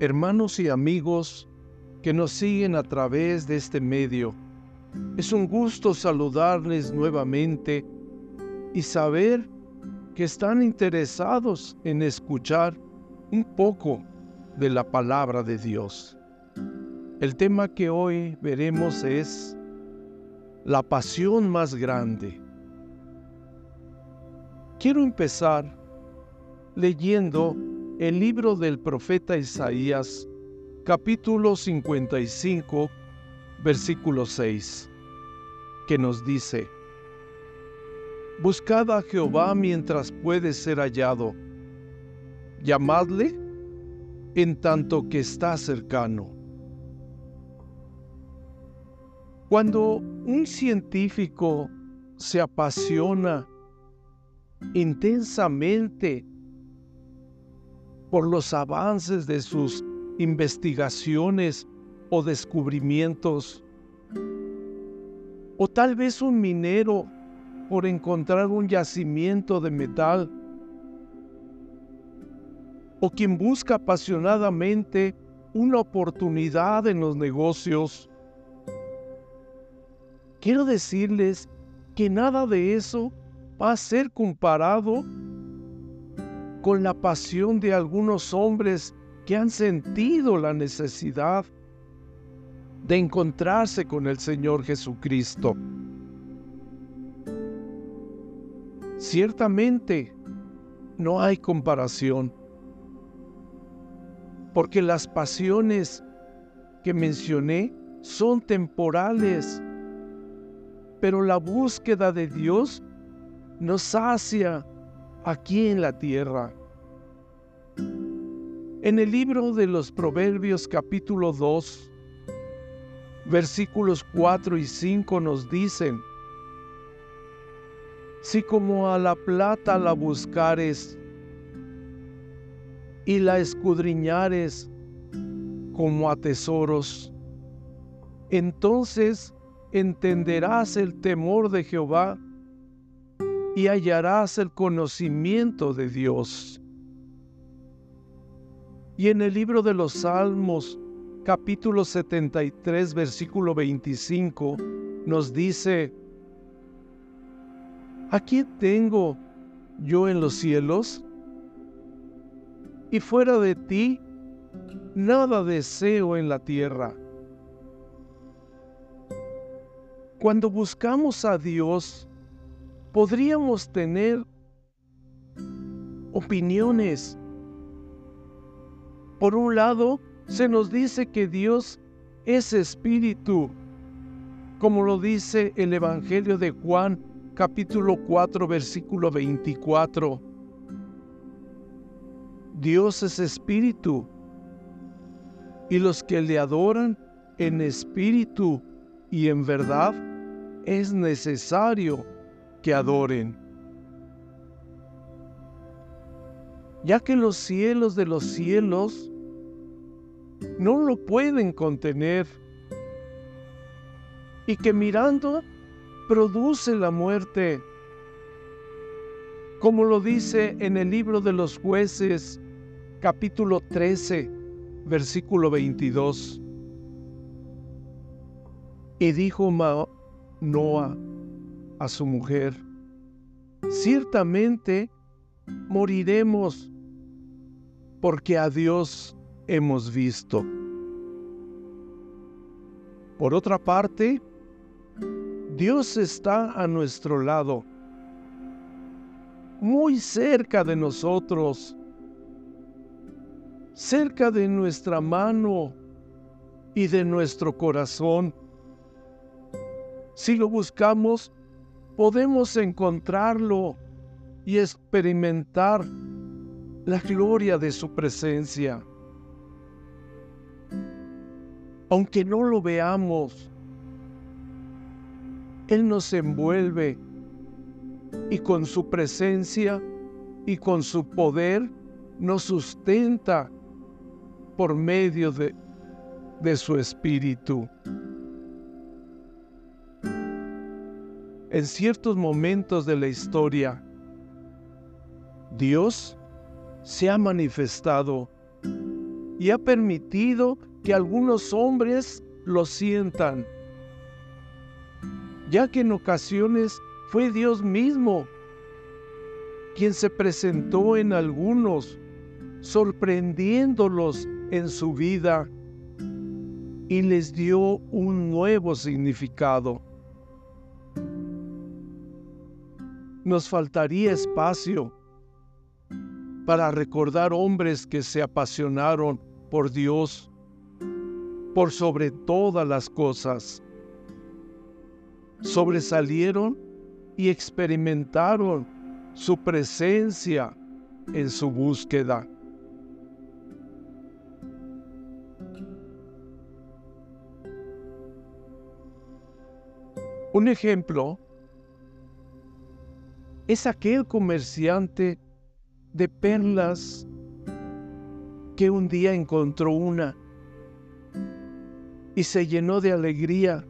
hermanos y amigos que nos siguen a través de este medio. Es un gusto saludarles nuevamente y saber que están interesados en escuchar un poco de la palabra de Dios. El tema que hoy veremos es la pasión más grande. Quiero empezar leyendo el libro del profeta Isaías, capítulo 55, versículo 6, que nos dice, Buscad a Jehová mientras puede ser hallado, llamadle en tanto que está cercano. Cuando un científico se apasiona intensamente por los avances de sus investigaciones o descubrimientos. O tal vez un minero por encontrar un yacimiento de metal. O quien busca apasionadamente una oportunidad en los negocios. Quiero decirles que nada de eso va a ser comparado con la pasión de algunos hombres que han sentido la necesidad de encontrarse con el Señor Jesucristo. Ciertamente, no hay comparación, porque las pasiones que mencioné son temporales, pero la búsqueda de Dios nos sacia aquí en la tierra. En el libro de los Proverbios capítulo 2, versículos 4 y 5 nos dicen, si como a la plata la buscares y la escudriñares como a tesoros, entonces entenderás el temor de Jehová y hallarás el conocimiento de Dios. Y en el libro de los Salmos, capítulo 73, versículo 25, nos dice, ¿a quién tengo yo en los cielos? Y fuera de ti, nada deseo en la tierra. Cuando buscamos a Dios, podríamos tener opiniones. Por un lado, se nos dice que Dios es espíritu, como lo dice el Evangelio de Juan capítulo 4 versículo 24. Dios es espíritu y los que le adoran en espíritu y en verdad es necesario que adoren. Ya que los cielos de los cielos no lo pueden contener y que mirando produce la muerte, como lo dice en el libro de los jueces capítulo 13, versículo 22. Y dijo Noah, a su mujer, ciertamente moriremos porque a Dios hemos visto. Por otra parte, Dios está a nuestro lado, muy cerca de nosotros, cerca de nuestra mano y de nuestro corazón. Si lo buscamos, podemos encontrarlo y experimentar la gloria de su presencia. Aunque no lo veamos, Él nos envuelve y con su presencia y con su poder nos sustenta por medio de, su espíritu. En ciertos momentos de la historia, Dios se ha manifestado y ha permitido que algunos hombres lo sientan, ya que en ocasiones fue Dios mismo quien se presentó en algunos, sorprendiéndolos en su vida y les dio un nuevo significado. Nos faltaría espacio para recordar hombres que se apasionaron por Dios por sobre todas las cosas. Sobresalieron y experimentaron su presencia en su búsqueda. Un ejemplo es aquel comerciante de perlas que un día encontró una y se llenó de alegría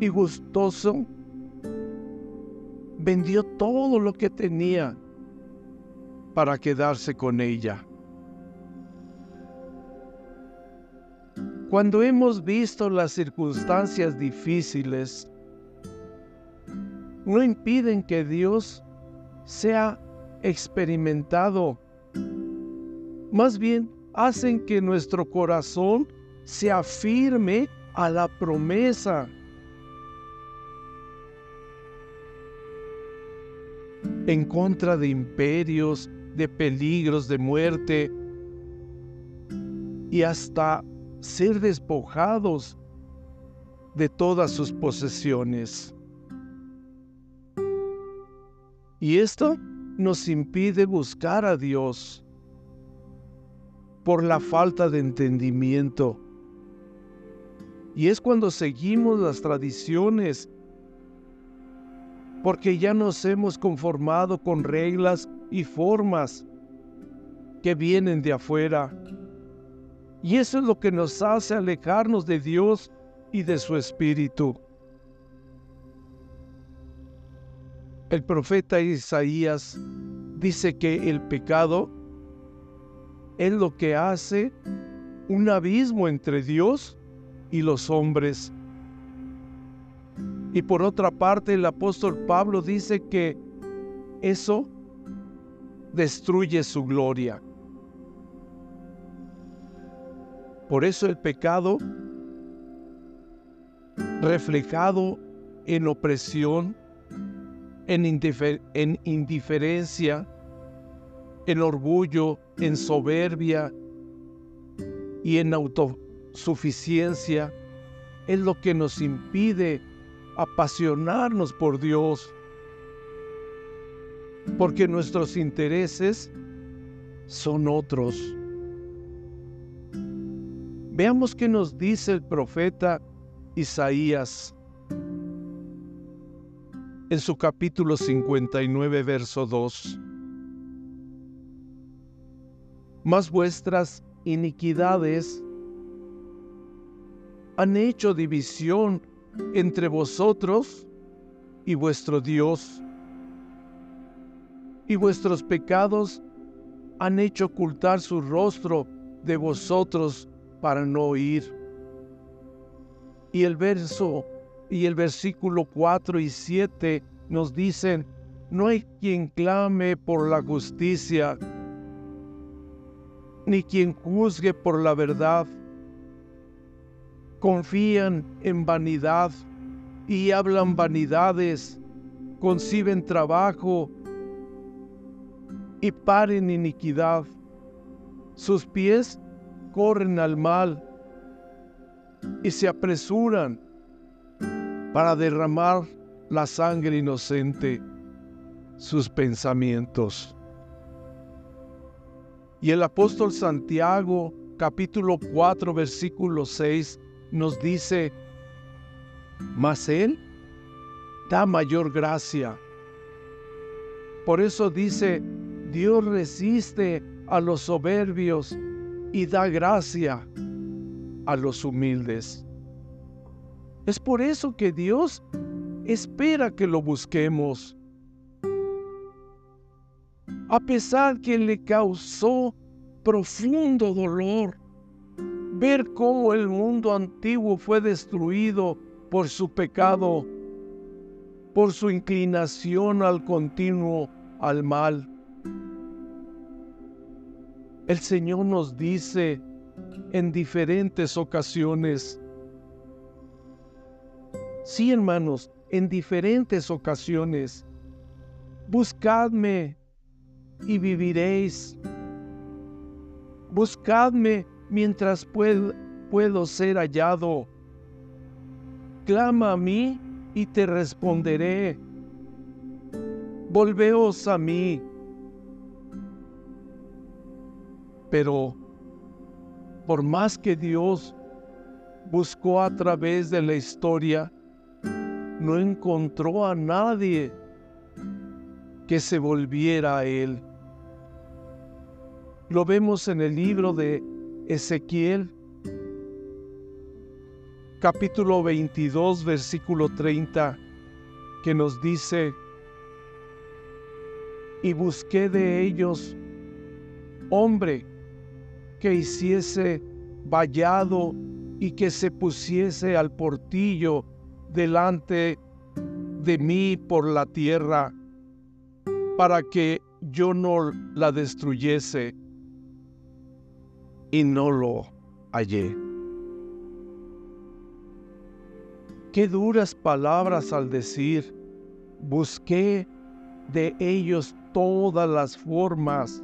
y gustoso vendió todo lo que tenía para quedarse con ella. Cuando hemos visto las circunstancias difíciles, no impiden que Dios sea experimentado. Más bien, hacen que nuestro corazón se afirme a la promesa. En contra de imperios, de peligros, de muerte y hasta ser despojados de todas sus posesiones. Y esto nos impide buscar a Dios por la falta de entendimiento. Y es cuando seguimos las tradiciones, porque ya nos hemos conformado con reglas y formas que vienen de afuera y eso es lo que nos hace alejarnos de Dios y de su Espíritu. El profeta Isaías dice que el pecado es lo que hace un abismo entre Dios y los hombres. Y por otra parte, el apóstol Pablo dice que eso destruye su gloria. Por eso el pecado reflejado en opresión, en, indiferencia, en orgullo, en soberbia y en autosuficiencia, es lo que nos impide apasionarnos por Dios, porque nuestros intereses son otros. Veamos qué nos dice el profeta Isaías en su capítulo 59, verso 2. Mas vuestras iniquidades han hecho división entre vosotros y vuestro Dios, y vuestros pecados han hecho ocultar su rostro de vosotros para no oír. Y el verso y el versículo 4 y 7 nos dicen, no hay quien clame por la justicia, ni quien juzgue por la verdad. Confían en vanidad y hablan vanidades, conciben trabajo y paren iniquidad. Sus pies corren al mal y se apresuran para derramar la sangre inocente, sus pensamientos. Y el apóstol Santiago, capítulo 4, versículo 6, nos dice, mas Él da mayor gracia. Por eso dice, Dios resiste a los soberbios y da gracia a los humildes. Es por eso que Dios espera que lo busquemos. a pesar que le causó profundo dolor ver cómo el mundo antiguo fue destruido por su pecado, por su inclinación al continuo al mal. El Señor nos dice en diferentes ocasiones, sí hermanos, en diferentes ocasiones, buscadme y viviréis. Buscadme mientras puedo, ser hallado. Clama a mí y te responderé. Volveos a mí. Pero por más que Dios buscó a través de la historia, no encontró a nadie que se volviera a Él. Lo vemos en el libro de Ezequiel capítulo 22 versículo 30 que nos dice, y busqué de ellos hombre que hiciese vallado y que se pusiese al portillo delante de mí por la tierra, para que yo no la destruyese y no lo hallé. Qué duras palabras al decir, busqué de ellos todas las formas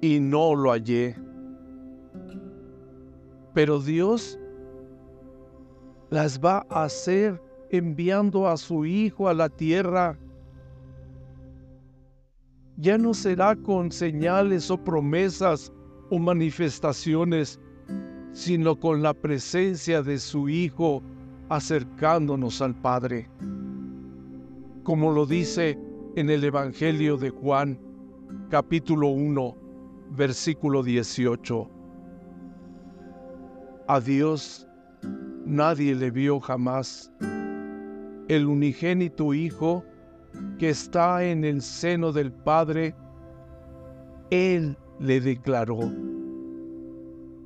y no lo hallé. Pero Dios las va a hacer enviando a su Hijo a la tierra. Ya no será con señales o promesas o manifestaciones, sino con la presencia de su Hijo acercándonos al Padre. Como lo dice en el Evangelio de Juan, capítulo 1, versículo 18. A Dios nadie le vio jamás. El unigénito Hijo que está en el seno del Padre, Él le declaró.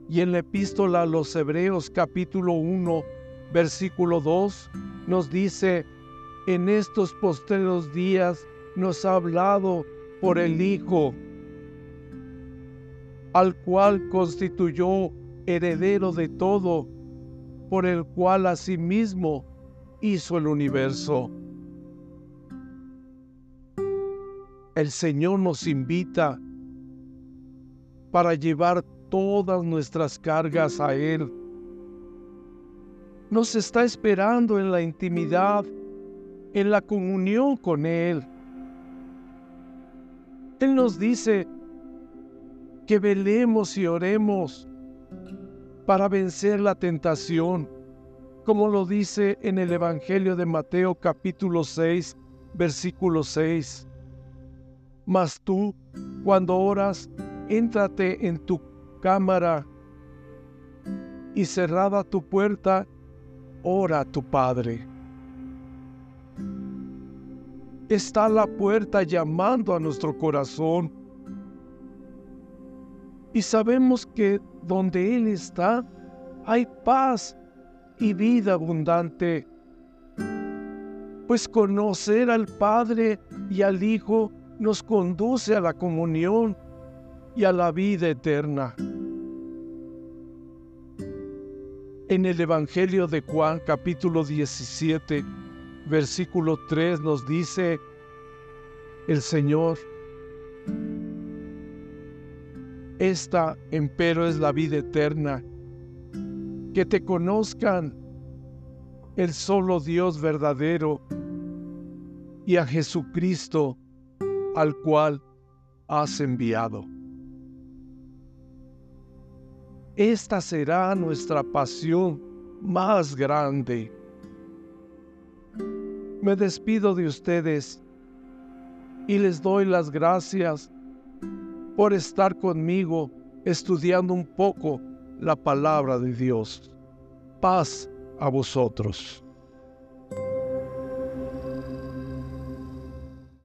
Y en la epístola a los Hebreos capítulo 1, versículo 2, nos dice, en estos postreros días nos ha hablado por el Hijo, al cual constituyó heredero de todo, por el cual asimismo hizo el universo. El Señor nos invita para llevar todas nuestras cargas a Él. Nos está esperando en la intimidad, en la comunión con Él. Él nos dice que velemos y oremos para vencer la tentación, como lo dice en el Evangelio de Mateo capítulo 6, versículo 6. Mas tú, cuando oras, éntrate en tu cámara y cerrada tu puerta, ora a tu Padre. Está la puerta llamando a nuestro corazón. Y sabemos que donde Él está, hay paz y vida abundante. Pues conocer al Padre y al Hijo nos conduce a la comunión y a la vida eterna. En el Evangelio de Juan capítulo 17, versículo 3 nos dice el Señor, esta empero es la vida eterna, que te conozcan el solo Dios verdadero y a Jesucristo al cual has enviado. esta será nuestra pasión más grande. Me despido de ustedes y les doy las gracias por estar conmigo estudiando un poco la palabra de Dios. Paz a vosotros.